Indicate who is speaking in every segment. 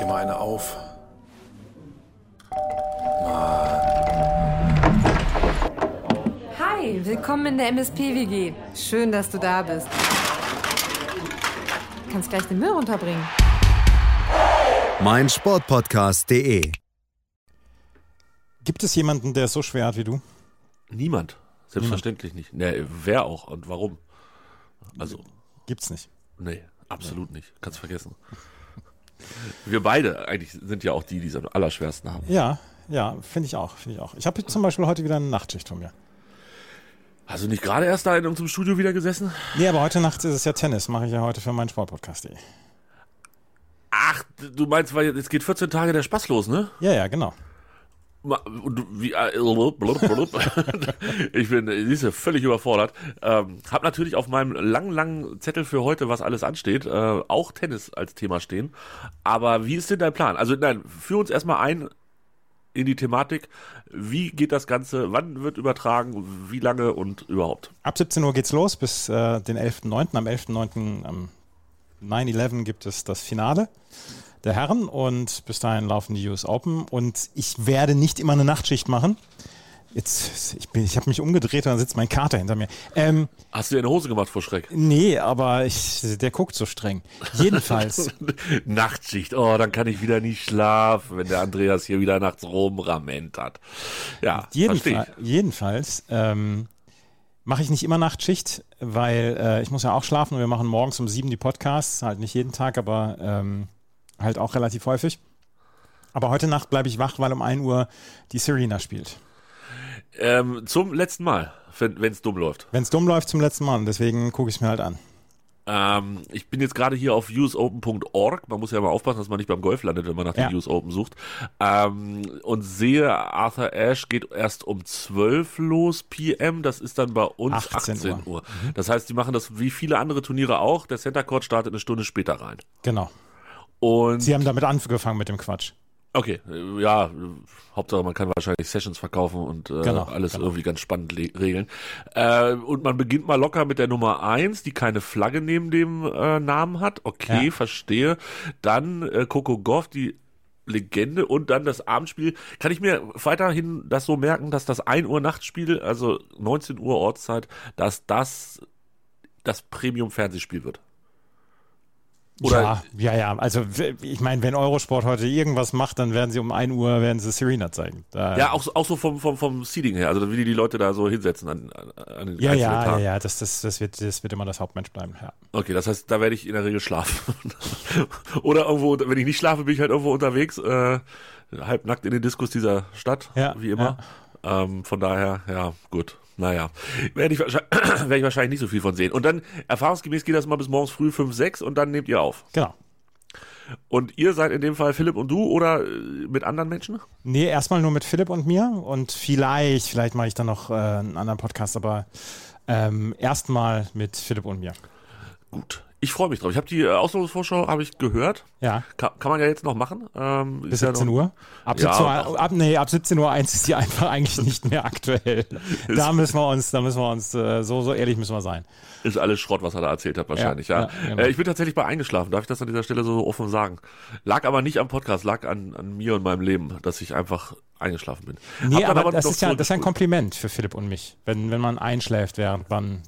Speaker 1: dir mal eine auf.
Speaker 2: Hi, willkommen in der MSP-WG. Schön, dass du da bist. Du kannst gleich den Müll runterbringen.
Speaker 3: mein Sportpodcast.de.
Speaker 4: Gibt es jemanden, der es so schwer hat wie du?
Speaker 5: Niemand. Selbstverständlich nicht. Nee, wer auch und warum? Also,
Speaker 4: Gibt's nicht.
Speaker 5: nee, absolut nicht. Kannst vergessen. Wir beide eigentlich sind ja auch die, die es am allerschwersten haben.
Speaker 4: Ja, ja, finde ich auch, finde ich auch. Ich habe zum Beispiel heute wieder eine Nachtschicht von mir.
Speaker 5: Hast du nicht gerade erst da in unserem Studio wieder gesessen?
Speaker 4: Nee, aber heute Nacht ist es ja Tennis, mache ich ja heute für meinen Sportpodcast.de.
Speaker 5: Ach, du meinst, weil jetzt geht 14 Tage der Spaß los, ne?
Speaker 4: Ja, ja, genau.
Speaker 5: ich bin, äh, siehst du, völlig überfordert. Ähm, hab natürlich auf meinem langen, langen Zettel für heute, was alles ansteht, äh, auch Tennis als Thema stehen. Aber wie ist denn dein Plan? Also nein, führ uns erstmal ein in die Thematik. Wie geht das Ganze? Wann wird übertragen? Wie lange und überhaupt?
Speaker 4: Ab 17 Uhr geht's los bis äh, den 11.9. Am 11.9. am 9-11 gibt es das Finale der Herren und bis dahin laufen die US Open und ich werde nicht immer eine Nachtschicht machen. Jetzt, ich, bin- ich habe mich umgedreht und dann sitzt mein Kater hinter mir. Ähm,
Speaker 5: Hast du dir eine Hose gemacht vor Schreck?
Speaker 4: nee, aber ich, der guckt so streng. Jedenfalls,
Speaker 5: Nachtschicht, oh, dann kann ich wieder nicht schlafen, wenn der Andreas hier wieder nachts rumrament hat. Ja, verstehe
Speaker 4: Jedenfalls, jedenfalls ähm, mache ich nicht immer Nachtschicht, weil äh, ich muss ja auch schlafen und wir machen morgens um sieben die Podcasts, halt nicht jeden Tag, aber ähm, halt auch relativ häufig. Aber heute Nacht bleibe ich wach, weil um 1 Uhr die Serena spielt.
Speaker 5: Ähm, zum letzten Mal, wenn es dumm läuft.
Speaker 4: Wenn es dumm läuft zum letzten Mal, und deswegen gucke ich es mir halt an.
Speaker 5: Ähm, ich bin jetzt gerade hier auf useopen.org. Man muss ja mal aufpassen, dass man nicht beim Golf landet, wenn man nach
Speaker 4: Ja.
Speaker 5: dem US Open sucht. Ähm, und sehe, Arthur Ashe geht erst um 12 los PM. Das ist dann bei uns
Speaker 4: 18
Speaker 5: 18,
Speaker 4: Uhr.
Speaker 5: Uhr. Das heißt, die machen das wie viele andere Turniere auch. Der Center Court startet eine Stunde später rein.
Speaker 4: Genau.
Speaker 5: Und
Speaker 4: Sie haben damit angefangen mit dem Quatsch.
Speaker 5: Okay, äh, ja, Hauptsache man kann wahrscheinlich Sessions verkaufen und äh,
Speaker 4: Genau,
Speaker 5: alles
Speaker 4: genau.
Speaker 5: irgendwie ganz spannend regeln. Äh, und man beginnt mal locker mit der Nummer eins, die keine Flagge neben dem äh, Namen hat. Okay,
Speaker 4: Ja.
Speaker 5: verstehe. Dann äh, Coco Goff, die Legende und dann das Abendspiel. Kann ich mir weiterhin das so merken, dass das 1 Uhr Nachtspiel, also 19 Uhr Ortszeit, dass das das Premium-Fernsehspiel wird? Oder-
Speaker 4: ja, ja, ja. Also ich meine, wenn Eurosport heute irgendwas macht, dann werden sie um 1 Uhr werden sie Serena zeigen. Da,
Speaker 5: Ja, auch, so- auch so vom, vom, vom Seeding her, also wie die, die Leute da so hinsetzen an, an, den
Speaker 4: ja,
Speaker 5: einzelnen
Speaker 4: ja, ja,
Speaker 5: Tagen.
Speaker 4: ja. Das, das, das, wird, das wird immer das Hauptmensch bleiben. Ja.
Speaker 5: Okay, das heißt, da werde ich in der Regel schlafen. Oder irgendwo, wenn ich nicht schlafe, bin ich halt irgendwo unterwegs, äh, halbnackt in den Diskus dieser Stadt,
Speaker 4: Ja,
Speaker 5: wie immer. Ähm, von daher, ja, gut. Naja, werde ich, wahrscheinlich- werde ich wahrscheinlich nicht so viel von sehen. Und dann, erfahrungsgemäß geht das mal bis morgens früh 5, 6 und dann nehmt ihr auf.
Speaker 4: Genau.
Speaker 5: Und ihr seid in dem Fall Philipp und du oder äh, mit anderen Menschen?
Speaker 4: Nee, erstmal nur mit Philipp und mir und vielleicht, vielleicht mache ich dann noch äh, einen anderen Podcast, aber ähm, erstmal mit Philipp und mir.
Speaker 5: Gut. Ich freue mich drauf. Ich habe die äh, Auslosungsvorschau, habe ich gehört.
Speaker 4: Ja,
Speaker 5: Kann, kann man ja jetzt noch machen. Ähm,
Speaker 4: bis
Speaker 5: ist ja
Speaker 4: 17
Speaker 5: noch,
Speaker 4: Uhr. Ab
Speaker 5: Ja,
Speaker 4: 17
Speaker 5: ach.
Speaker 4: Uhr, ab, nee, ab 17 Uhr 1 ist die einfach eigentlich nicht mehr aktuell. Da müssen wir uns, da müssen wir uns, äh, so, so ehrlich müssen wir sein.
Speaker 5: Ist alles Schrott, was er da erzählt hat, wahrscheinlich, ja.
Speaker 4: Ja, ja, genau.
Speaker 5: äh, ich bin tatsächlich bei eingeschlafen, darf ich das an dieser Stelle so offen sagen. Lag aber nicht am Podcast, lag an, an mir und meinem Leben, dass ich einfach eingeschlafen bin.
Speaker 4: Nee,
Speaker 5: dann
Speaker 4: aber, das, ist ja, das ist ja ein. Kompliment für Philipp und mich, wenn, wenn man einschläft, während man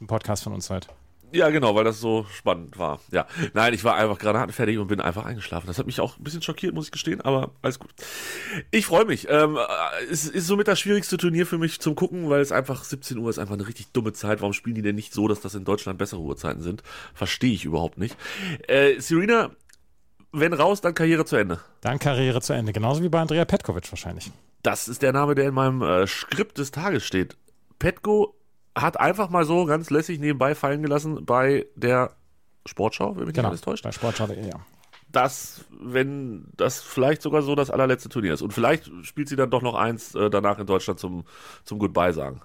Speaker 4: einen Podcast von uns hört.
Speaker 5: Ja, genau, weil das so spannend war. Ja. Nein, ich war einfach granatenfertig und bin einfach eingeschlafen. Das hat mich auch ein bisschen schockiert, muss ich gestehen, aber alles gut. Ich freue mich. Ähm, äh, es ist somit das schwierigste Turnier für mich zum Gucken, weil es einfach 17 Uhr ist einfach eine richtig dumme Zeit. Warum spielen die denn nicht so, dass das in Deutschland bessere Uhrzeiten sind? Verstehe ich überhaupt nicht. Äh, Serena, wenn raus, dann Karriere zu Ende.
Speaker 4: Dann Karriere zu Ende, genauso wie bei Andrea Petkovic wahrscheinlich.
Speaker 5: Das ist der Name, der in meinem äh, Skript des Tages steht. Petko hat einfach mal so ganz lässig nebenbei fallen gelassen bei der Sportschau, wenn mich nicht
Speaker 4: Genau,
Speaker 5: alles täuscht.
Speaker 4: bei Sportschau.de, ja.
Speaker 5: dass, wenn das vielleicht sogar so das allerletzte Turnier ist. Und vielleicht spielt sie dann doch noch eins äh, danach in Deutschland zum, zum Goodbye sagen.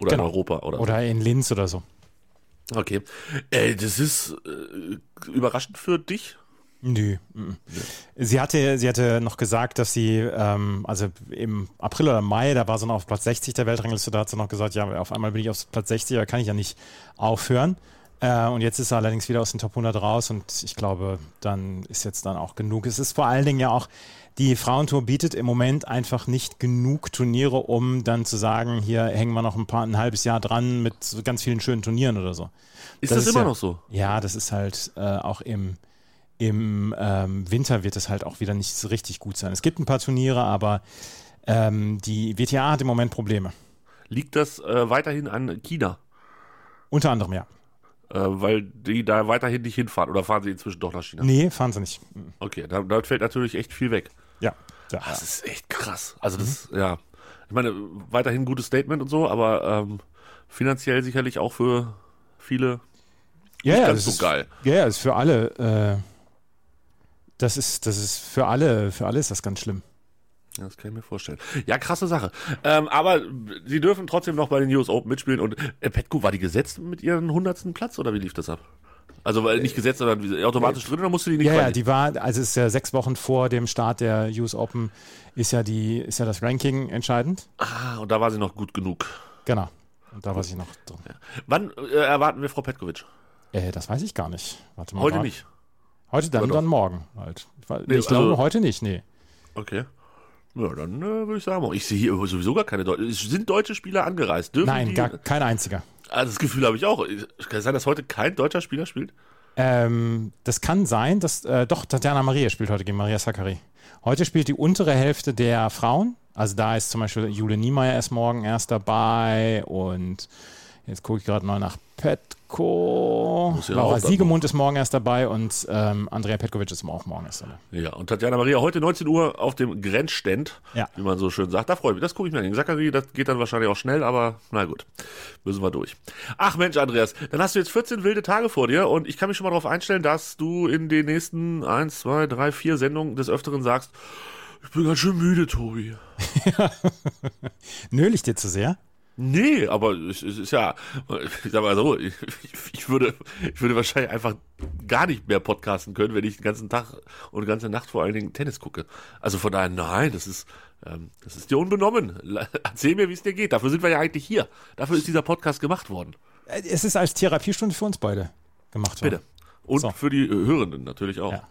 Speaker 5: Oder
Speaker 4: Genau.
Speaker 5: in Europa oder,
Speaker 4: Oder in Linz oder so.
Speaker 5: so. Okay. Äh, das ist äh, überraschend für dich.
Speaker 4: Nö. mhm. Sie hatte, sie hatte noch gesagt, dass sie, ähm, also im April oder Mai, da war sie noch auf Platz 60 der Weltrangliste, da hat sie noch gesagt, ja, auf einmal bin ich auf Platz 60, da kann ich ja nicht aufhören. Äh, und jetzt ist er allerdings wieder aus den Top 100 raus und ich glaube, dann ist jetzt dann auch genug. Es ist vor allen Dingen ja auch, die Frauentour bietet im Moment einfach nicht genug Turniere, um dann zu sagen, hier hängen wir noch ein paar ein halbes Jahr dran mit so ganz vielen schönen Turnieren oder so.
Speaker 5: Ist das, immer
Speaker 4: ja,
Speaker 5: noch so?
Speaker 4: Ja, das ist halt äh, auch im, im ähm, Winter wird es halt auch wieder nicht so richtig gut sein. Es gibt ein paar Turniere, aber ähm, die WTA hat im Moment Probleme.
Speaker 5: Liegt das äh, weiterhin an China?
Speaker 4: Unter anderem, ja.
Speaker 5: Äh, weil die da weiterhin nicht hinfahren oder fahren sie inzwischen doch nach China?
Speaker 4: Nee, fahren sie nicht.
Speaker 5: Okay, da, da fällt natürlich echt viel weg.
Speaker 4: Ja. ja.
Speaker 5: Das ist echt krass. Also das, mhm. ja. Ich meine, weiterhin ein gutes Statement und so, aber ähm, finanziell sicherlich auch für viele
Speaker 4: ja, nicht
Speaker 5: ja,
Speaker 4: ganz
Speaker 5: so
Speaker 4: ist,
Speaker 5: geil.
Speaker 4: Ja, ist für alle, äh, das ist, das ist für alle, für alle ist das ganz schlimm.
Speaker 5: Ja, das kann ich mir vorstellen. Ja, krasse Sache. Ähm, aber sie dürfen trotzdem noch bei den US Open mitspielen. Und äh, Petko, war die gesetzt mit ihren hundertsten Platz oder wie lief das ab? Also weil nicht gesetzt, sondern automatisch drin oder musste die nicht
Speaker 4: Ja, ja, die war, also es ist ja sechs Wochen vor dem Start der US Open ist ja die, ist ja das Ranking entscheidend.
Speaker 5: Ah, und da war sie noch gut genug.
Speaker 4: Genau. Und da war sie noch drin.
Speaker 5: Ja. Wann äh, erwarten wir Frau Petkovic?
Speaker 4: Äh, das weiß ich gar nicht. Warte mal.
Speaker 5: Heute
Speaker 4: grad.
Speaker 5: nicht.
Speaker 4: Heute dann, dann morgen halt. Ich, nee, ich
Speaker 5: also-
Speaker 4: glaube heute nicht, nee.
Speaker 5: Okay. Ja, dann äh, würde ich sagen, ich sehe hier sowieso gar keine Deutschen. Sind deutsche Spieler angereist? Dürfen
Speaker 4: Nein,
Speaker 5: die,
Speaker 4: gar kein einziger.
Speaker 5: Also das Gefühl habe ich auch. Kann es sein, dass heute kein deutscher Spieler spielt?
Speaker 4: Ähm, das kann sein, dass äh, doch Tatjana Maria spielt heute gegen Maria Sakkari. Heute spielt die untere Hälfte der Frauen. Also da ist zum Beispiel Jule Niemeyer erst morgen erst dabei und jetzt gucke ich gerade mal nach Petko.
Speaker 5: Ja
Speaker 4: Laura Siegemund ist morgen erst dabei und ähm, Andrea Petkovic ist auch morgen erst dabei.
Speaker 5: Ja, und Tatjana Maria heute 19 Uhr auf dem Grenzstand,
Speaker 4: Ja.
Speaker 5: wie man so schön sagt. Da freue ich mich. Das gucke ich mir an. Zachary, das geht dann wahrscheinlich auch schnell, aber na gut, müssen wir durch. Ach Mensch, Andreas, dann hast du jetzt 14 wilde Tage vor dir und ich kann mich schon mal darauf einstellen, dass du in den nächsten 1, 2, 3, 4 Sendungen des Öfteren sagst, ich bin ganz schön müde, Tobi.
Speaker 4: Nöl ich dir zu sehr?
Speaker 5: Nee, aber es, es ist ja, ich sag mal so, ich, ich, würde, ich würde wahrscheinlich einfach gar nicht mehr podcasten können, wenn ich den ganzen Tag und die ganze Nacht vor allen Dingen Tennis gucke. Also von daher, nein, das ist, ähm, das ist dir unbenommen. Erzähl mir, wie es dir geht. Dafür sind wir ja eigentlich hier. Dafür ist dieser Podcast gemacht worden.
Speaker 4: Äh, Es ist als Therapiestunde für uns beide gemacht worden.
Speaker 5: Bitte. Und
Speaker 4: So.
Speaker 5: für die äh, Hörenden natürlich auch.
Speaker 4: Ja.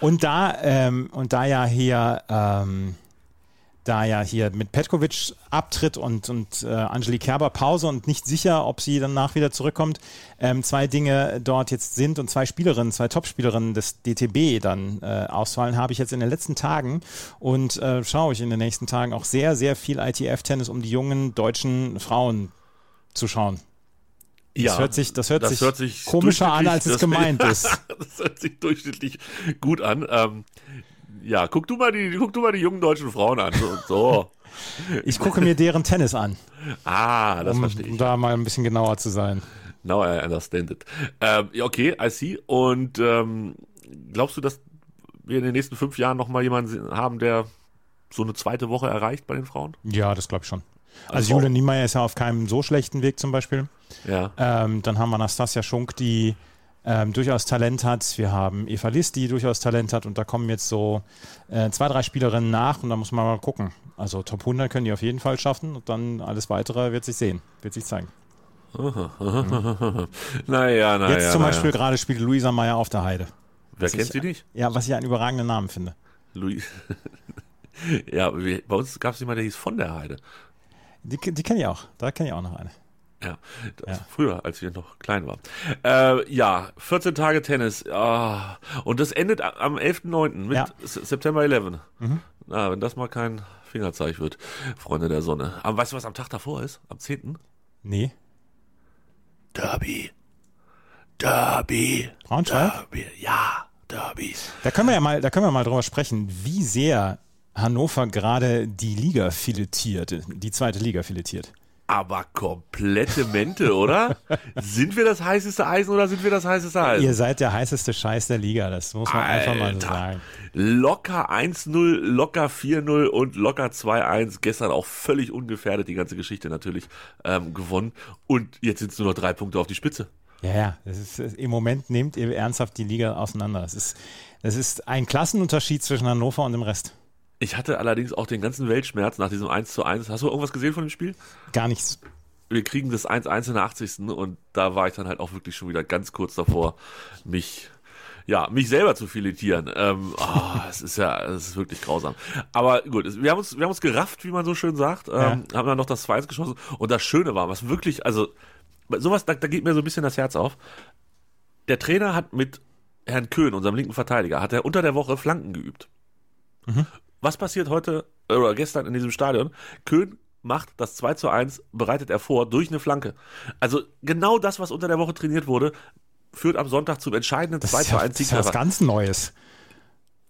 Speaker 4: Und da, ähm, und da ja hier, ähm, da ja hier mit Petkovic abtritt und, und äh, Angelique Kerber Pause und nicht sicher, ob sie danach wieder zurückkommt, ähm, zwei Dinge dort jetzt sind und zwei Spielerinnen, zwei Topspielerinnen des DTB dann äh, ausfallen, habe ich jetzt in den letzten Tagen und äh, schaue ich in den nächsten Tagen auch sehr, sehr viel ITF-Tennis, um die jungen deutschen Frauen zu schauen.
Speaker 5: Ja,
Speaker 4: Das hört sich, das hört
Speaker 5: das
Speaker 4: sich
Speaker 5: hört sich
Speaker 4: komischer an, als es gemeint ist.
Speaker 5: Das hört sich durchschnittlich gut an. Ähm, ja, guck du mal die, guck du mal die jungen deutschen Frauen an. So. so.
Speaker 4: Ich gucke mir deren Tennis an,
Speaker 5: Ah, das
Speaker 4: um,
Speaker 5: verstehe ich.
Speaker 4: um da mal ein bisschen genauer zu sein.
Speaker 5: Now I understand it. Ähm, ja, okay, I see. Und ähm, glaubst du, dass wir in den nächsten fünf Jahren nochmal jemanden haben, der so eine zweite Woche erreicht bei den Frauen?
Speaker 4: Ja, das glaube ich schon. Also,
Speaker 5: Also-
Speaker 4: Jule Niemeyer ist ja auf keinem so schlechten Weg zum Beispiel.
Speaker 5: Ja.
Speaker 4: Ähm, dann haben wir Anastasia Schunk, die ähm, durchaus Talent hat. Wir haben Eva Liss, die durchaus Talent hat. Und da kommen jetzt so äh, zwei, drei Spielerinnen nach und da muss man mal gucken. Also Top 100 können die auf jeden Fall schaffen und dann alles Weitere wird sich sehen, wird sich zeigen.
Speaker 5: naja, naja.
Speaker 4: jetzt zum. Beispiel gerade spielt Luisa Meyer auf der Heide.
Speaker 5: Wer
Speaker 4: was
Speaker 5: kennt
Speaker 4: ich-
Speaker 5: sie nicht?
Speaker 4: Ja, was ich einen überragenden Namen finde.
Speaker 5: Louis. ja, bei uns gab es jemanden, der hieß von der Heide.
Speaker 4: Die, die kenne ich auch. Da kenne ich auch noch eine.
Speaker 5: Ja,
Speaker 4: Ja.
Speaker 5: früher, als wir noch klein waren. Äh, ja, 14 Tage Tennis. Ah, und das endet am 11.9. mit
Speaker 4: Ja.
Speaker 5: September 11.
Speaker 4: Mhm.
Speaker 5: Na, wenn das mal kein Fingerzeig wird, Freunde der Sonne. Aber weißt du, was am Tag davor ist? Am 10.
Speaker 4: Nee.
Speaker 5: Derby. Derby.
Speaker 4: Braunschweig?
Speaker 5: Derby. Ja, Derby.
Speaker 4: Da können wir ja mal, da können wir mal drüber sprechen, wie sehr Hannover gerade die Liga filetiert, die zweite Liga filetiert.
Speaker 5: Aber komplette Mente, oder? sind wir das heißeste Eisen oder sind wir das heißeste Eisen?
Speaker 4: Ihr seid der heißeste Scheiß der Liga, das muss man einfach mal so
Speaker 5: Alter.
Speaker 4: sagen.
Speaker 5: Locker 1-0, locker 4-0 und locker 2-1. Gestern auch völlig ungefährdet die ganze Geschichte natürlich ähm, gewonnen. Und jetzt sind es nur noch drei Punkte auf die Spitze.
Speaker 4: Ja, ja, das ist, im Moment nehmt ihr ernsthaft die Liga auseinander. Das ist, das ist ein Klassenunterschied zwischen Hannover und dem Rest.
Speaker 5: Ich hatte allerdings auch den ganzen Weltschmerz nach diesem 1 zu 1. Hast du irgendwas gesehen von dem Spiel?
Speaker 4: Gar nichts.
Speaker 5: wir kriegen das 1-1 in der 80. und da war ich dann halt auch wirklich schon wieder ganz kurz davor, mich ja, mich selber zu filetieren. Ähm, oh, es ist ja, es ist wirklich grausam. Aber gut, es, wir haben uns, wir haben uns gerafft, wie man so schön sagt, ähm, ja. haben dann noch das 2 geschossen. Und das Schöne war, was wirklich, also sowas, da, da geht mir so ein bisschen das Herz auf. Der Trainer hat mit Herrn Köhn, unserem linken Verteidiger, hat er unter der Woche Flanken geübt. Mhm. Was passiert heute oder gestern in diesem Stadion? Köhn macht das 2 zu 1, bereitet er vor durch eine Flanke. Also genau das, was unter der Woche trainiert wurde, führt am Sonntag zum entscheidenden 2 zu 1
Speaker 4: Sieg. Das ist was ganz Neues.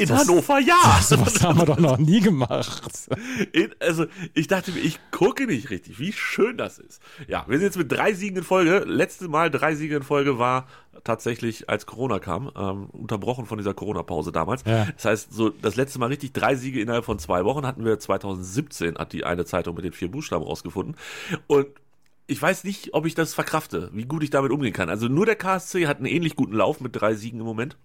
Speaker 5: In das, Hannover, ja.
Speaker 4: Das, was haben wir doch noch nie gemacht.
Speaker 5: In, also, ich dachte mir, ich gucke nicht richtig, wie schön das ist. Ja, wir sind jetzt mit drei Siegen in Folge. Letztes Mal drei Siege in Folge war tatsächlich, als Corona kam, ähm, unterbrochen von dieser Corona-Pause damals. Ja. Das heißt, so das letzte Mal richtig drei Siege innerhalb von zwei Wochen hatten wir 2017, hat die eine Zeitung mit den vier Buchstaben rausgefunden. Und ich weiß nicht, ob ich das verkrafte, wie gut ich damit umgehen kann. Also nur der KSC hat einen ähnlich guten Lauf mit drei Siegen im Moment.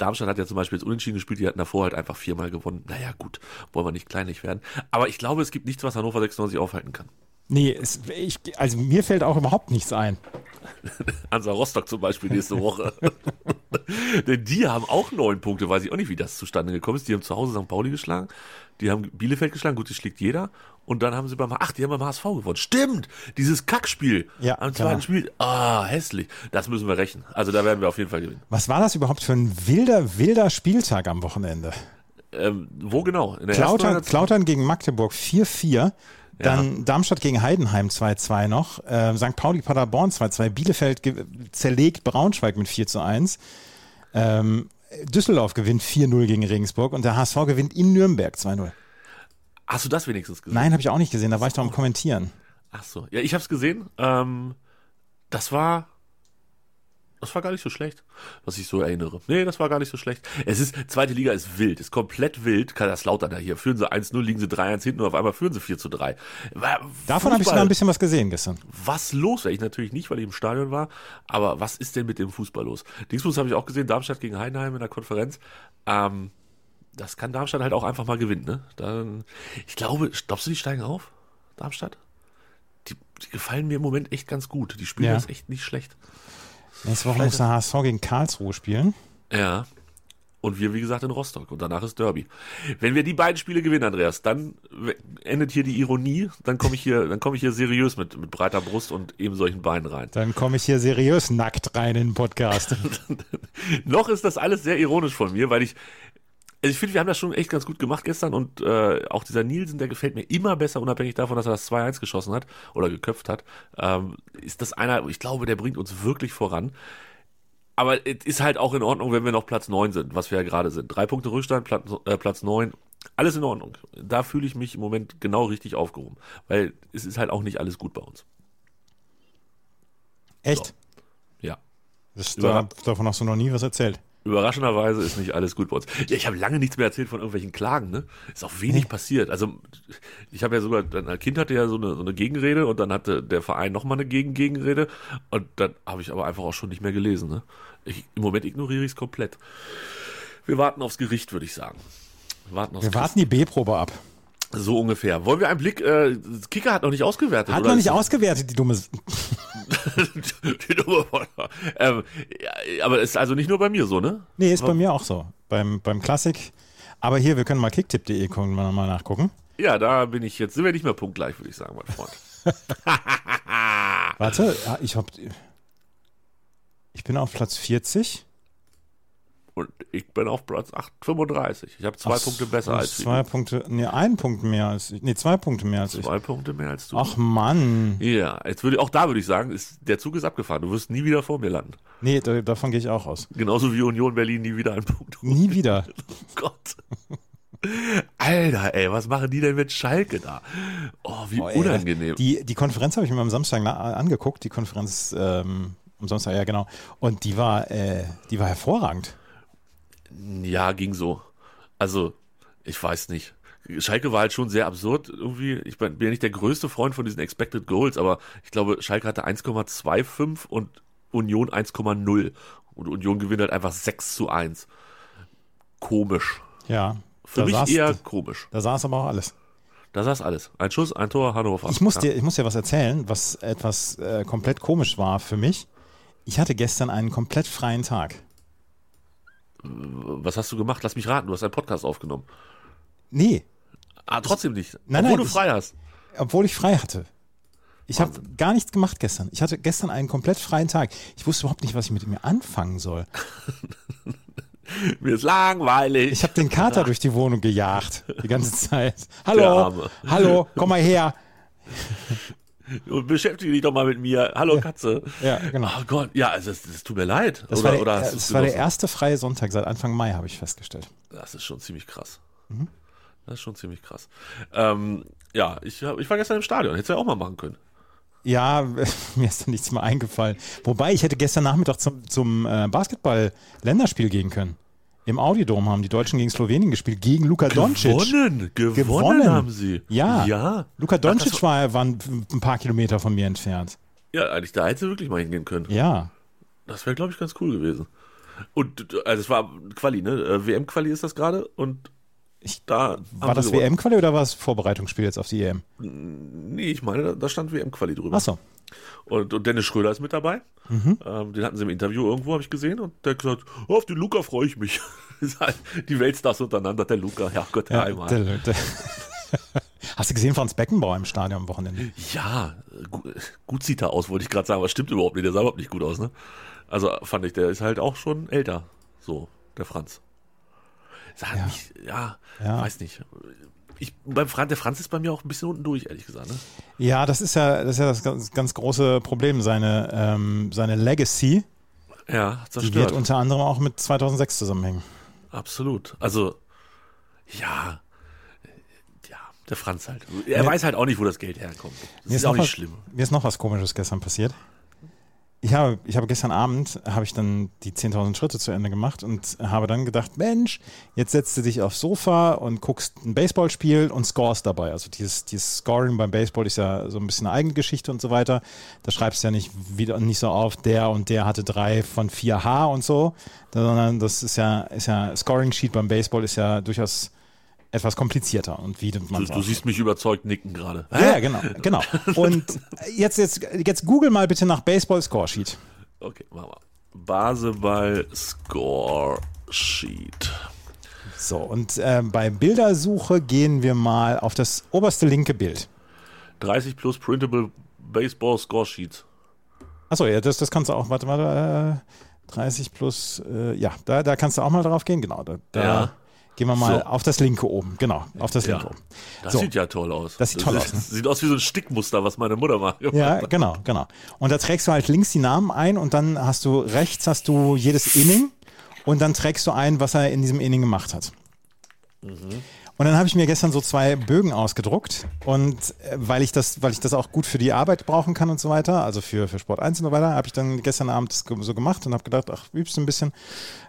Speaker 5: Darmstadt hat ja zum Beispiel jetzt unentschieden gespielt, die hatten davor halt einfach viermal gewonnen. Naja, gut, wollen wir nicht kleinlich werden. Aber ich glaube, es gibt nichts, was Hannover 96 aufhalten kann.
Speaker 4: Nee, es, ich, also mir fällt auch überhaupt nichts ein.
Speaker 5: Hansa Rostock zum Beispiel nächste Woche. Denn die haben auch neun Punkte, weiß ich auch nicht, wie das zustande gekommen ist. Die haben zu Hause St. Pauli geschlagen, die haben Bielefeld geschlagen, gut, die schlägt jeder. Und dann haben sie beim, ach, die haben beim HSV gewonnen. Stimmt, dieses Kackspiel
Speaker 4: ja,
Speaker 5: am zweiten klar. Spiel. Ah, hässlich. Das müssen wir rächen. Also da werden wir auf jeden Fall gewinnen.
Speaker 4: Was war das überhaupt für ein wilder, wilder Spieltag am Wochenende?
Speaker 5: Ähm, wo genau?
Speaker 4: Klautern, Klautern gegen Magdeburg 4-4. Dann ja. Darmstadt gegen Heidenheim 2-2 noch. Äh, St. Pauli Paderborn 2-2. Bielefeld zerlegt Braunschweig mit 4 1. Ähm, Düsseldorf gewinnt 4-0 gegen Regensburg und der HSV gewinnt in Nürnberg 2-0.
Speaker 5: Hast du das wenigstens gesehen?
Speaker 4: Nein, habe ich auch nicht gesehen. Da war ich doch am Kommentieren.
Speaker 5: Ach so. Ja, ich habe es gesehen. Ähm, das war das war gar nicht so schlecht, was ich so erinnere. Nee, das war gar nicht so schlecht. Es ist, zweite Liga ist wild, ist komplett wild. Kaiserslautern da hier. Führen sie 1-0, liegen sie 3-1 hinten und auf einmal führen sie 4 3.
Speaker 4: Davon habe ich sogar ein bisschen was gesehen gestern.
Speaker 5: Was los? Ich natürlich nicht, weil ich im Stadion war. Aber was ist denn mit dem Fußball los? Dingsbus habe ich auch gesehen, Darmstadt gegen Heidenheim in der Konferenz. Ähm, das kann Darmstadt halt auch einfach mal gewinnen, ne? Dann, ich glaube, glaubst du, die steigen auf? Darmstadt? Die, die gefallen mir im Moment echt ganz gut. Die spielen ja. das echt nicht schlecht.
Speaker 4: Nächste Woche muss der HSV gegen Karlsruhe spielen.
Speaker 5: Ja. Und wir, wie gesagt, in Rostock. Und danach ist Derby. Wenn wir die beiden Spiele gewinnen, Andreas, dann endet hier die Ironie. Dann komme ich hier, dann komme ich hier seriös mit, mit breiter Brust und eben solchen Beinen rein.
Speaker 4: Dann komme ich hier seriös nackt rein in den Podcast.
Speaker 5: Noch ist das alles sehr ironisch von mir, weil ich, also ich finde, wir haben das schon echt ganz gut gemacht gestern und äh, auch dieser Nielsen, der gefällt mir immer besser, unabhängig davon, dass er das 2-1 geschossen hat oder geköpft hat. Ähm, ist das einer, ich glaube, der bringt uns wirklich voran. Aber es ist halt auch in Ordnung, wenn wir noch Platz 9 sind, was wir ja gerade sind. Drei Punkte Rückstand, Platz, äh, Platz 9, alles in Ordnung. Da fühle ich mich im Moment genau richtig aufgehoben, weil es ist halt auch nicht alles gut bei uns.
Speaker 4: Echt?
Speaker 5: So. Ja.
Speaker 4: Das, da, davon hast du noch nie was erzählt.
Speaker 5: Überraschenderweise ist nicht alles gut bei uns. Ja, ich habe lange nichts mehr erzählt von irgendwelchen Klagen, ne? Ist auch wenig passiert. Also ich habe ja sogar, ein Kind hatte ja so eine, so eine Gegenrede und dann hatte der Verein nochmal eine Gegen Gegenrede und dann habe ich aber einfach auch schon nicht mehr gelesen, ne? Ich, Im Moment ignoriere ich es komplett. Wir warten aufs Gericht, würde ich sagen.
Speaker 4: Wir warten, aufs wir warten die B-Probe ab.
Speaker 5: So ungefähr. Wollen wir einen Blick, äh, Kicker hat noch nicht ausgewertet.
Speaker 4: Hat noch nicht ausgewertet, die dumme.
Speaker 5: Die dumme ähm, ja, aber ist also nicht nur bei mir so, ne?
Speaker 4: Nee, ist bei mir auch so. Beim, beim Klassik. Aber hier, wir können mal kicktipp.de gucken, mal nachgucken.
Speaker 5: Ja, da bin ich jetzt, sind wir nicht mehr punktgleich, würde ich sagen, mein Freund.
Speaker 4: Warte, ich hab, ich bin auf Platz 40.
Speaker 5: Und ich bin auf Platz 8, 35. Ich habe zwei Ach, Punkte besser als
Speaker 4: du. Zwei Punkte, nee, ein Punkt mehr als ich. Nee, zwei Punkte mehr als
Speaker 5: zwei
Speaker 4: ich.
Speaker 5: Zwei Punkte mehr als du.
Speaker 4: Ach Mann.
Speaker 5: Ja, jetzt würde auch da würde ich sagen, ist, der Zug ist abgefahren. Du wirst nie wieder vor mir landen.
Speaker 4: Nee, da, davon gehe ich auch aus.
Speaker 5: Genauso wie Union Berlin nie wieder einen Punkt
Speaker 4: holen. Nie wieder.
Speaker 5: oh Gott. Alter, ey, was machen die denn mit Schalke da? Oh, wie oh, ey, unangenehm.
Speaker 4: Die, die Konferenz habe ich mir am Samstag angeguckt, die Konferenz ähm, am Samstag, ja genau. Und die war, äh, die war hervorragend.
Speaker 5: Ja, ging so. Also, ich weiß nicht. Schalke war halt schon sehr absurd irgendwie. Ich bin, bin ja nicht der größte Freund von diesen Expected Goals, aber ich glaube, Schalke hatte 1,25 und Union 1,0. Und Union gewinnt halt einfach 6 zu 1. Komisch.
Speaker 4: Ja.
Speaker 5: Für mich eher komisch.
Speaker 4: Da saß aber auch alles.
Speaker 5: Da saß alles. Ein Schuss, ein Tor, Hannover.
Speaker 4: Ich muss,
Speaker 5: Ja.
Speaker 4: dir, ich muss dir was erzählen, was etwas äh, komplett komisch war für mich. Ich hatte gestern einen komplett freien Tag.
Speaker 5: Was hast du gemacht? Lass mich raten, du hast einen Podcast aufgenommen.
Speaker 4: Nee,
Speaker 5: Ah, trotzdem nicht.
Speaker 4: Nein,
Speaker 5: Obwohl
Speaker 4: nein,
Speaker 5: du
Speaker 4: ich-
Speaker 5: frei hast.
Speaker 4: obwohl ich frei hatte. Ich habe gar nichts gemacht gestern. Ich hatte gestern einen komplett freien Tag. Ich wusste überhaupt nicht, was ich mit mir anfangen soll.
Speaker 5: Mir ist langweilig.
Speaker 4: Ich habe den Kater durch die Wohnung gejagt die ganze Zeit. Hallo, hallo, komm mal her.
Speaker 5: Und beschäftige dich doch mal mit mir. Hallo Katze.
Speaker 4: Ja, genau.
Speaker 5: Oh Gott, ja, also das, das tut mir leid.
Speaker 4: Das
Speaker 5: oder,
Speaker 4: war, der,
Speaker 5: oder du's
Speaker 4: das war der erste freie Sonntag seit Anfang Mai, habe ich festgestellt.
Speaker 5: Das ist schon ziemlich krass.
Speaker 4: Mhm.
Speaker 5: Das ist schon ziemlich krass. Ähm, ja, ich, ich war gestern im Stadion. Hättest du ja auch mal machen können.
Speaker 4: Ja, mir ist da nichts mehr eingefallen. Wobei, ich hätte gestern Nachmittag zum, zum äh, Basketball-Länderspiel gehen können. Im Audidom haben die Deutschen gegen Slowenien gespielt, gegen Luka Doncic.
Speaker 5: Gewonnen, gewonnen,
Speaker 4: Gewonnen.
Speaker 5: haben sie.
Speaker 4: Ja.
Speaker 5: Ja.
Speaker 4: Luka
Speaker 5: Ach,
Speaker 4: Doncic war, war ein, paar Kilometer von mir entfernt.
Speaker 5: Ja, eigentlich, da hätte sie wirklich mal hingehen können.
Speaker 4: Ja.
Speaker 5: Das wäre, glaube ich, ganz cool gewesen. Und also es war Quali, ne? Äh, WM-Quali ist das gerade und
Speaker 4: Ich-
Speaker 5: da
Speaker 4: War das. WM-Quali oder war es Vorbereitungsspiel jetzt auf die EM?
Speaker 5: Nee, ich meine, da stand WM-Quali drüber.
Speaker 4: Achso.
Speaker 5: Und, und Dennis Schröder ist mit dabei.
Speaker 4: Mhm.
Speaker 5: Ähm, den hatten sie im Interview irgendwo, habe ich gesehen. Und der hat gesagt, oh, auf den Luca freue ich mich. Halt die Weltstars untereinander, der Luca. Ja, Gott,
Speaker 4: Ja,
Speaker 5: einmal.
Speaker 4: der, der Hast du gesehen, Franz Beckenbauer im Stadion am Wochenende?
Speaker 5: Ja, gut, gut sieht er aus, wollte ich gerade sagen, aber stimmt überhaupt nicht. Der sah überhaupt nicht gut aus, ne? Also fand ich, der ist halt auch schon älter, so, der Franz. Sag
Speaker 4: Ja.
Speaker 5: nicht, ja,
Speaker 4: Ja.
Speaker 5: weiß nicht. Ich, beim Franz, der Franz ist bei mir auch ein bisschen unten durch, ehrlich gesagt, ne?
Speaker 4: Ja, das ist ja das, ist ja das ganz, ganz große Problem. Seine, ähm, seine Legacy,
Speaker 5: Ja,
Speaker 4: die wird
Speaker 5: zerstört.
Speaker 4: unter anderem auch mit 2006 zusammenhängen.
Speaker 5: Absolut. Also, ja, ja, der Franz halt. Er
Speaker 4: Ja.
Speaker 5: weiß halt auch nicht, wo das Geld herkommt. Das
Speaker 4: Mir
Speaker 5: ist auch nicht
Speaker 4: was,
Speaker 5: schlimm.
Speaker 4: Mir ist noch was Komisches gestern passiert. Ich habe, ich habe gestern Abend habe ich dann die 10.000 Schritte zu Ende gemacht und habe dann gedacht, Mensch, jetzt setzt du dich aufs Sofa und guckst ein Baseballspiel und scores dabei. Also dieses, dieses Scoring beim Baseball ist ja so ein bisschen eine eigene Geschichte und so weiter. Da schreibst du ja nicht wieder nicht so auf, der und der hatte drei von vier H und so, sondern das ist ja, ist ja Scoring Sheet beim Baseball ist ja durchaus etwas komplizierter und wie man
Speaker 5: Du, du siehst mich überzeugt nicken gerade.
Speaker 4: ja, ja, genau, genau. Und jetzt, jetzt, jetzt google mal bitte nach Baseball Score Sheet.
Speaker 5: Okay, machen wir. Baseball Score Sheet.
Speaker 4: So, und äh, bei Bildersuche gehen wir mal auf das oberste linke Bild.
Speaker 5: 30 plus Printable Baseball Score Sheets.
Speaker 4: Achso, ja, das, das kannst du auch, warte, warte, äh, 30 plus, äh, ja, da, da kannst du auch mal drauf gehen, genau. Da, da
Speaker 5: Ja.
Speaker 4: Gehen wir mal
Speaker 5: So.
Speaker 4: auf das linke oben, genau, auf das linke
Speaker 5: Ja.
Speaker 4: oben.
Speaker 5: Das
Speaker 4: So.
Speaker 5: sieht ja toll aus.
Speaker 4: Das sieht toll aus, ne?
Speaker 5: Sieht aus wie so ein Stickmuster, was meine Mutter macht.
Speaker 4: Ja, genau, genau. Und da trägst du halt links die Namen ein und dann hast du rechts hast du jedes Inning und dann trägst du ein, was er in diesem Inning gemacht hat. Und dann habe ich mir gestern so zwei Bögen ausgedruckt und äh, weil ich das, weil ich das auch gut für die Arbeit brauchen kann und so weiter, also für, für Sport 1 und so weiter, habe ich dann gestern Abend das so gemacht und habe gedacht, ach, übst du ein bisschen,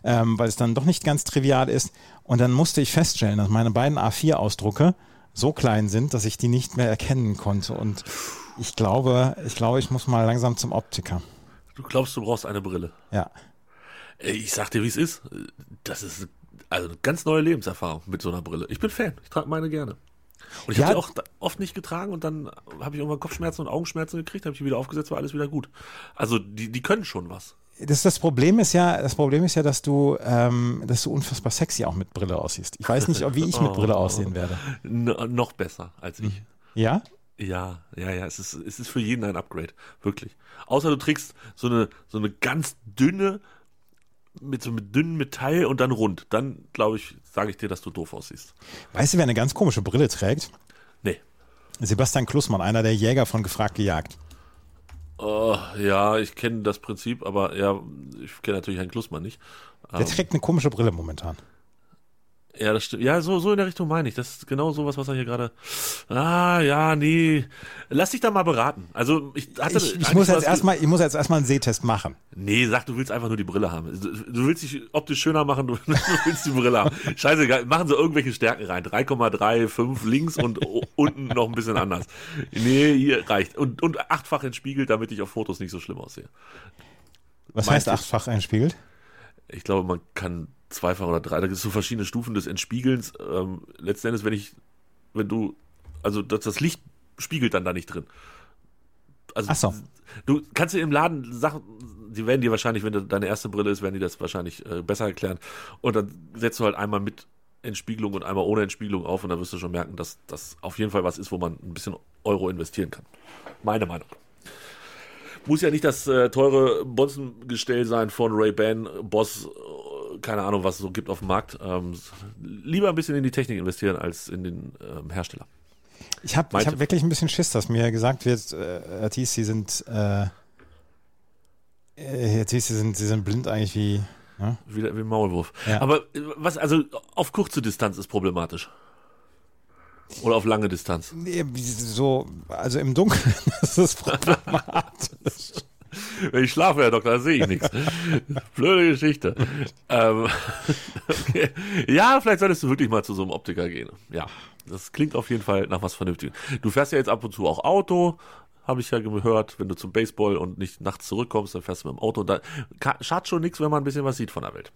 Speaker 4: ähm, weil es dann doch nicht ganz trivial ist. Und dann musste ich feststellen, dass meine beiden A4-Ausdrucke so klein sind, dass ich die nicht mehr erkennen konnte. Und ich glaube, ich glaube, ich muss mal langsam zum Optiker.
Speaker 5: Du glaubst, du brauchst eine Brille.
Speaker 4: Ja.
Speaker 5: Ey, Ich sag dir, wie es ist. Das ist also eine ganz neue Lebenserfahrung mit so einer Brille. Ich bin Fan. Ich trage meine gerne. Und ich
Speaker 4: Ja.
Speaker 5: habe die auch oft nicht getragen und dann habe ich irgendwann Kopfschmerzen und Augenschmerzen gekriegt, habe ich die wieder aufgesetzt, war alles wieder gut. Also die, die können schon was.
Speaker 4: Das, das Problem ist ja, das Problem ist ja, dass du, ähm, dass du unfassbar sexy auch mit Brille aussiehst. Ich weiß nicht, wie ich mit Brille aussehen werde.
Speaker 5: N noch besser als ich.
Speaker 4: Ja?
Speaker 5: Ja, ja, ja, es ist, es ist für jeden ein Upgrade, wirklich. Außer du trägst so eine, so eine ganz dünne, mit so mit dünnem Metall und dann rund. Dann, glaube ich, sage ich dir, dass du doof aussiehst.
Speaker 4: Weißt du, wer eine ganz komische Brille trägt?
Speaker 5: Nee.
Speaker 4: Sebastian Klussmann, einer der Jäger von Gefragt gejagt.
Speaker 5: Oh, ja, ich kenne das Prinzip, aber ja, ich kenne natürlich Herrn Klussmann nicht.
Speaker 4: Der trägt eine komische Brille momentan.
Speaker 5: Ja, das stimmt. Ja, so, so in der Richtung meine ich. Das ist genau sowas, was er hier gerade. Ah, ja, nee. Lass dich da mal beraten. Also, ich hatte.
Speaker 4: Ich, ich, muss jetzt erstmal, ich muss jetzt erstmal einen Sehtest machen.
Speaker 5: Nee, sag, du willst einfach nur die Brille haben. Du, willst dich optisch schöner machen, du, du willst die Brille haben. Scheißegal, machen sie irgendwelche Stärken rein. 3,35 links und unten noch ein bisschen anders. Nee, hier reicht. Und, und achtfach entspiegelt, damit ich auf Fotos nicht so schlimm aussehe.
Speaker 4: Was
Speaker 5: Meinst
Speaker 4: heißt achtfach einspiegelt?
Speaker 5: Ich glaube, man kann zweifach oder drei, da gibt es so verschiedene Stufen des Entspiegelns. Ähm, letzten Endes, wenn ich, wenn du Also das, das Licht spiegelt dann da nicht drin. Also
Speaker 4: so.
Speaker 5: du kannst dir im Laden Sachen, die werden dir wahrscheinlich, wenn das deine erste Brille ist, werden die das wahrscheinlich äh, besser erklären. Und dann setzt du halt einmal mit Entspiegelung und einmal ohne Entspiegelung auf und dann wirst du schon merken, dass das auf jeden Fall was ist, wo man ein bisschen Euro investieren kann. Meine Meinung. Muss ja nicht das äh, teure Bonzengestell sein von Ray-Ban, Boss, keine Ahnung, was es so gibt auf dem Markt. Ähm, lieber ein bisschen in die Technik investieren als in den ähm, Hersteller.
Speaker 4: Ich habe hab wirklich ein bisschen Schiss, dass mir gesagt wird, äh, Atis, sie sind, äh, äh, Atis, sie sind, sie sind blind eigentlich wie, ne?
Speaker 5: Wieder wie ein Maulwurf.
Speaker 4: Ja.
Speaker 5: Aber äh, was, also auf kurze Distanz ist problematisch. Oder auf lange Distanz.
Speaker 4: Nee, wie so, also im Dunkeln ist es problematisch.
Speaker 5: Wenn ich schlafe, Herr Doktor, dann sehe ich nichts. Blöde Geschichte. Ähm, okay. Ja, vielleicht solltest du wirklich mal zu so einem Optiker gehen. Ja, das klingt auf jeden Fall nach was Vernünftigem. Du fährst ja jetzt ab und zu auch Auto, habe ich ja gehört. Wenn du zum Baseball und nicht nachts zurückkommst, dann fährst du mit dem Auto. Da ka- schadet schon nichts, wenn man ein bisschen was sieht von der Welt.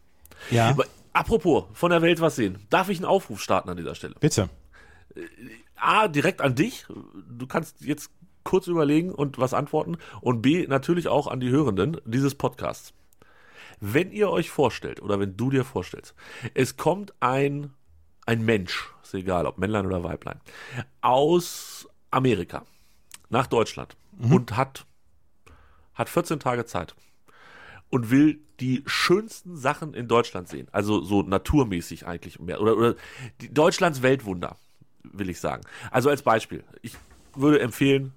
Speaker 4: Ja,
Speaker 5: Aber apropos, von der Welt was sehen. Darf ich einen Aufruf starten an dieser Stelle?
Speaker 4: bitte.
Speaker 5: A, direkt an dich. Du kannst jetzt kurz überlegen und was antworten. Und B, natürlich auch an die Hörenden dieses Podcasts. Wenn ihr euch vorstellt oder wenn du dir vorstellst, es kommt ein, ein Mensch, ist egal, ob Männlein oder Weiblein, aus Amerika nach Deutschland und hat, hat 14 Tage Zeit und will die schönsten Sachen in Deutschland sehen. Also so naturmäßig eigentlich mehr. Oder, oder Deutschlands Weltwunder, will ich sagen. Also als Beispiel, ich würde empfehlen,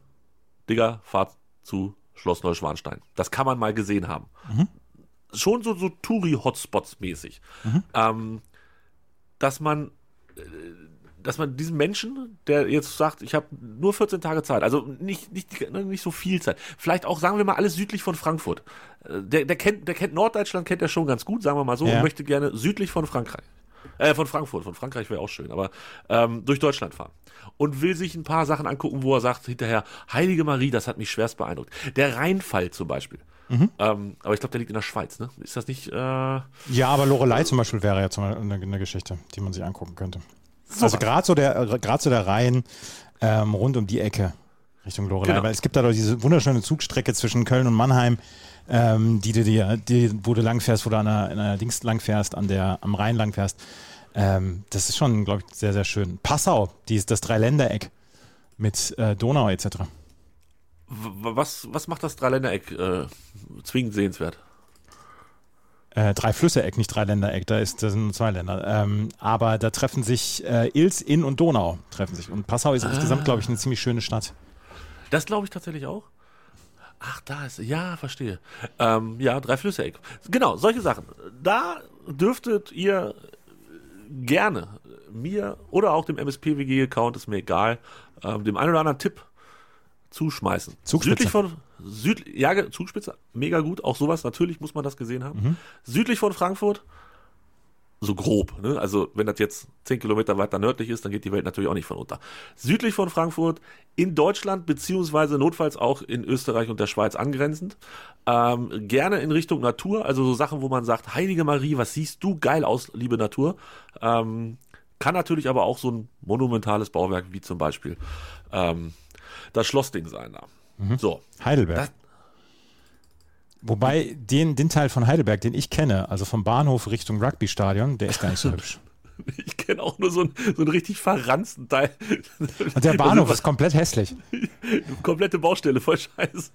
Speaker 5: Digga, fahrt zu Schloss Neuschwanstein. Das kann man mal gesehen haben. Schon so, so Touri-Hotspots mäßig. Ähm, dass man äh, dass man diesem Menschen, der jetzt sagt, ich habe nur 14 Tage Zeit, also nicht, nicht, nicht so viel Zeit, vielleicht auch, sagen wir mal, alles südlich von Frankfurt. Äh, Der, der, kennt, der kennt Norddeutschland, kennt er schon ganz gut, sagen wir mal so,
Speaker 4: Ja.
Speaker 5: und möchte gerne südlich von Frankreich. Äh, von Frankfurt, von Frankreich wäre auch schön, aber ähm, durch Deutschland fahren. Und will sich ein paar Sachen angucken, wo er sagt hinterher, Heilige Marie, das hat mich schwerst beeindruckt. Der Rheinfall zum Beispiel. Ähm, aber ich glaube, der liegt in der Schweiz, ne? Ist das nicht, äh,
Speaker 4: Ja, aber Lorelei zum Beispiel wäre ja zum Beispiel eine, eine Geschichte, die man sich angucken könnte. Also gerade so der, äh, gerade so der Rhein ähm, rund um die Ecke Richtung Lorelei,
Speaker 5: Genau.
Speaker 4: weil es gibt da doch diese wunderschöne Zugstrecke zwischen Köln und Mannheim, ähm, die du dir, die, wo du langfährst, wo du an der Dings langfährst, an der, am Rhein langfährst. Ähm, das ist schon, glaube ich, sehr, sehr schön. Passau, die ist das Dreiländereck mit äh, Donau etc.
Speaker 5: was, was macht das Dreiländereck äh, zwingend sehenswert?
Speaker 4: Äh, drei Flüsse-Eck, nicht Dreiländereck, da ist das sind nur zwei Länder. Ähm, aber da treffen sich äh, Ilz, Inn und Donau treffen sich. Und Passau ist insgesamt, glaube ich, eine ziemlich schöne Stadt.
Speaker 5: Das glaube ich tatsächlich auch. Ach, da ist, ja, verstehe. Ähm, ja, drei Flüsse-Eck. Genau, solche Sachen. Da dürftet ihr gerne mir oder auch dem MSPWG-Account, ist mir egal, ähm, dem einen oder anderen Tipp zuschmeißen.
Speaker 4: Zugspitze.
Speaker 5: Südlich von, Süd, ja, Zugspitze, mega gut. Auch sowas, natürlich muss man das gesehen haben. Südlich von Frankfurt, so grob. Ne? Also wenn das jetzt 10 Kilometer weiter nördlich ist, dann geht die Welt natürlich auch nicht von unter. Südlich von Frankfurt, in Deutschland, beziehungsweise notfalls auch in Österreich und der Schweiz angrenzend. Ähm, gerne in Richtung Natur, also so Sachen, wo man sagt, Heilige Marie, was siehst du geil aus, liebe Natur. Ähm, kann natürlich aber auch so ein monumentales Bauwerk wie zum Beispiel ähm, das Schlossding sein da. So.
Speaker 4: Heidelberg.
Speaker 5: Das-
Speaker 4: Wobei den, den Teil von Heidelberg, den ich kenne, also vom Bahnhof Richtung Rugby-Stadion, der ist gar nicht so hübsch.
Speaker 5: Ich kenne auch nur so einen, so einen richtig verranzten Teil.
Speaker 4: Und der Bahnhof ist komplett hässlich.
Speaker 5: komplette Baustelle, voll scheiße.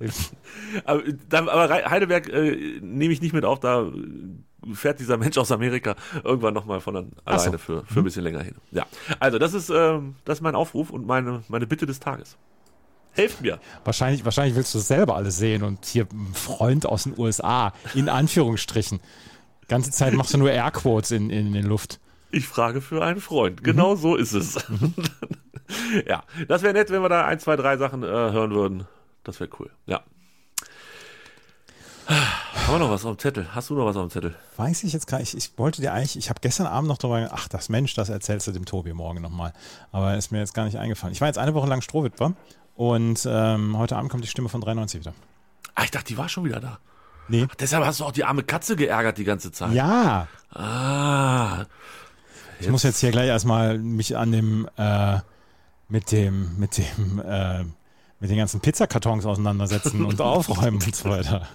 Speaker 5: aber, aber Heidelberg äh, nehme ich nicht mit auf, da äh, fährt dieser Mensch aus Amerika irgendwann nochmal von
Speaker 4: Ach so.
Speaker 5: alleine für, für ein bisschen länger hin. Ja, also das ist, ähm, das ist mein Aufruf und meine, meine Bitte des Tages. Helft mir.
Speaker 4: Wahrscheinlich, wahrscheinlich willst du es selber alles sehen und hier ein Freund aus den USA, in Anführungsstrichen. Ganze Zeit machst du nur Airquotes in, in, in Luft.
Speaker 5: Ich frage für einen Freund. Genau so ist es. ja, das wäre nett, wenn wir da ein, zwei, drei Sachen äh, hören würden. Das wäre cool. Ja. Haben wir noch was auf dem Zettel? Hast du noch was auf dem Zettel?
Speaker 4: Weiß ich jetzt gar nicht. Ich wollte dir eigentlich, ich habe gestern Abend noch darüber, ach, das Mensch, das erzählst du dem Tobi morgen nochmal. Aber ist mir jetzt gar nicht eingefallen. Ich war jetzt eine Woche lang Strohwitwer und ähm, heute Abend kommt die Stimme von 93 wieder.
Speaker 5: Ah, ich dachte, die war schon wieder da.
Speaker 4: Nee.
Speaker 5: Deshalb hast du auch die arme Katze geärgert die ganze Zeit.
Speaker 4: Ja,
Speaker 5: Ah.
Speaker 4: ich muss jetzt hier gleich erstmal mich an dem, äh, mit dem, mit dem, äh, mit den ganzen Pizzakartons auseinandersetzen und aufräumen und so weiter.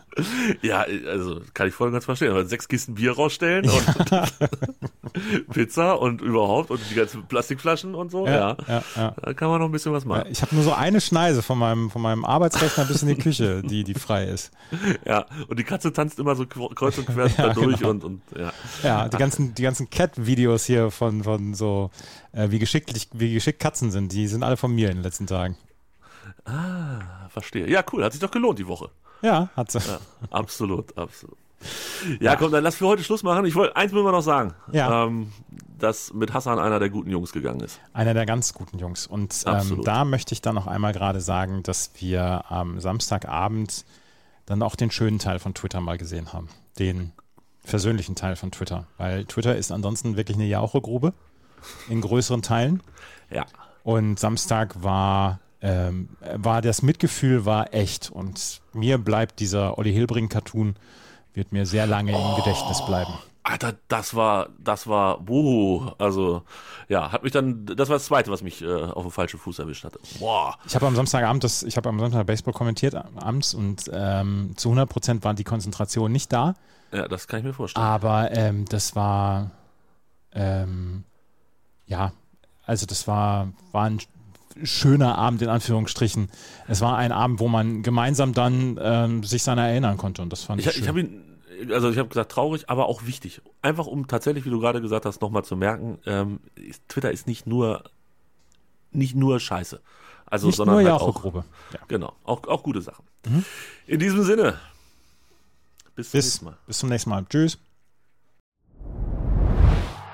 Speaker 5: Ja, also kann ich voll und ganz verstehen. Aber sechs Kisten Bier rausstellen und Pizza und überhaupt und die ganzen Plastikflaschen und so. Ja, ja, ja. da kann man noch ein bisschen was machen.
Speaker 4: Ich habe nur so eine Schneise von meinem, von meinem Arbeitsrechner bis in die Küche, die, die frei ist.
Speaker 5: Ja, und die Katze tanzt immer so kreuz und quer da durch genau. und, und ja.
Speaker 4: Ja, die ganzen, die ganzen Cat-Videos hier von, von so, äh, wie, geschicklich, wie geschickt Katzen sind, die sind alle von mir in den letzten Tagen.
Speaker 5: Ah, verstehe. Ja, cool. Hat sich doch gelohnt die Woche.
Speaker 4: Ja, hat sie.
Speaker 5: Ja, absolut, absolut. Ja, komm, dann lass für heute Schluss machen. Ich wollte, eins müssen wir noch sagen. Ja. Ähm, dass mit Hassan einer der guten Jungs gegangen ist.
Speaker 4: Einer der ganz guten Jungs. Und ähm, da möchte ich dann noch einmal gerade sagen, dass wir am Samstagabend dann auch den schönen Teil von Twitter mal gesehen haben. Den versöhnlichen Teil von Twitter. Weil Twitter ist ansonsten wirklich eine Jauchegrube in größeren Teilen.
Speaker 5: Ja.
Speaker 4: Und Samstag war ähm, war das Mitgefühl war echt und mir bleibt dieser Olli Hilbring Cartoon wird mir sehr lange oh, im Gedächtnis bleiben.
Speaker 5: Alter, das war, das war, wuhu. Also, ja, hat mich dann, das war das Zweite, was mich äh, auf den falschen Fuß erwischt hatte. Boah.
Speaker 4: Ich habe am Samstagabend, das, ich habe am Samstag Baseball kommentiert abends und ähm, zu 100 Prozent war die Konzentration nicht da.
Speaker 5: Ja, das kann ich mir vorstellen.
Speaker 4: Aber ähm, das war, ähm, ja, also das war, war ein schöner Abend in Anführungsstrichen. Es war ein Abend, wo man gemeinsam dann ähm, sich seiner erinnern konnte und das fand ich,
Speaker 5: ich schön. Ich habe ihn also ich habe gesagt traurig, aber auch wichtig. Einfach um tatsächlich, wie du gerade gesagt hast, nochmal zu merken, ähm, Twitter ist nicht nur nicht nur Scheiße. Also,
Speaker 4: nicht
Speaker 5: sondern
Speaker 4: nur
Speaker 5: halt auch,
Speaker 4: Gruppe.
Speaker 5: Ja. Genau, auch, auch gute Sachen. Mhm. In diesem Sinne, bis,
Speaker 4: bis zum nächsten Mal. Bis zum nächsten Mal. Tschüss.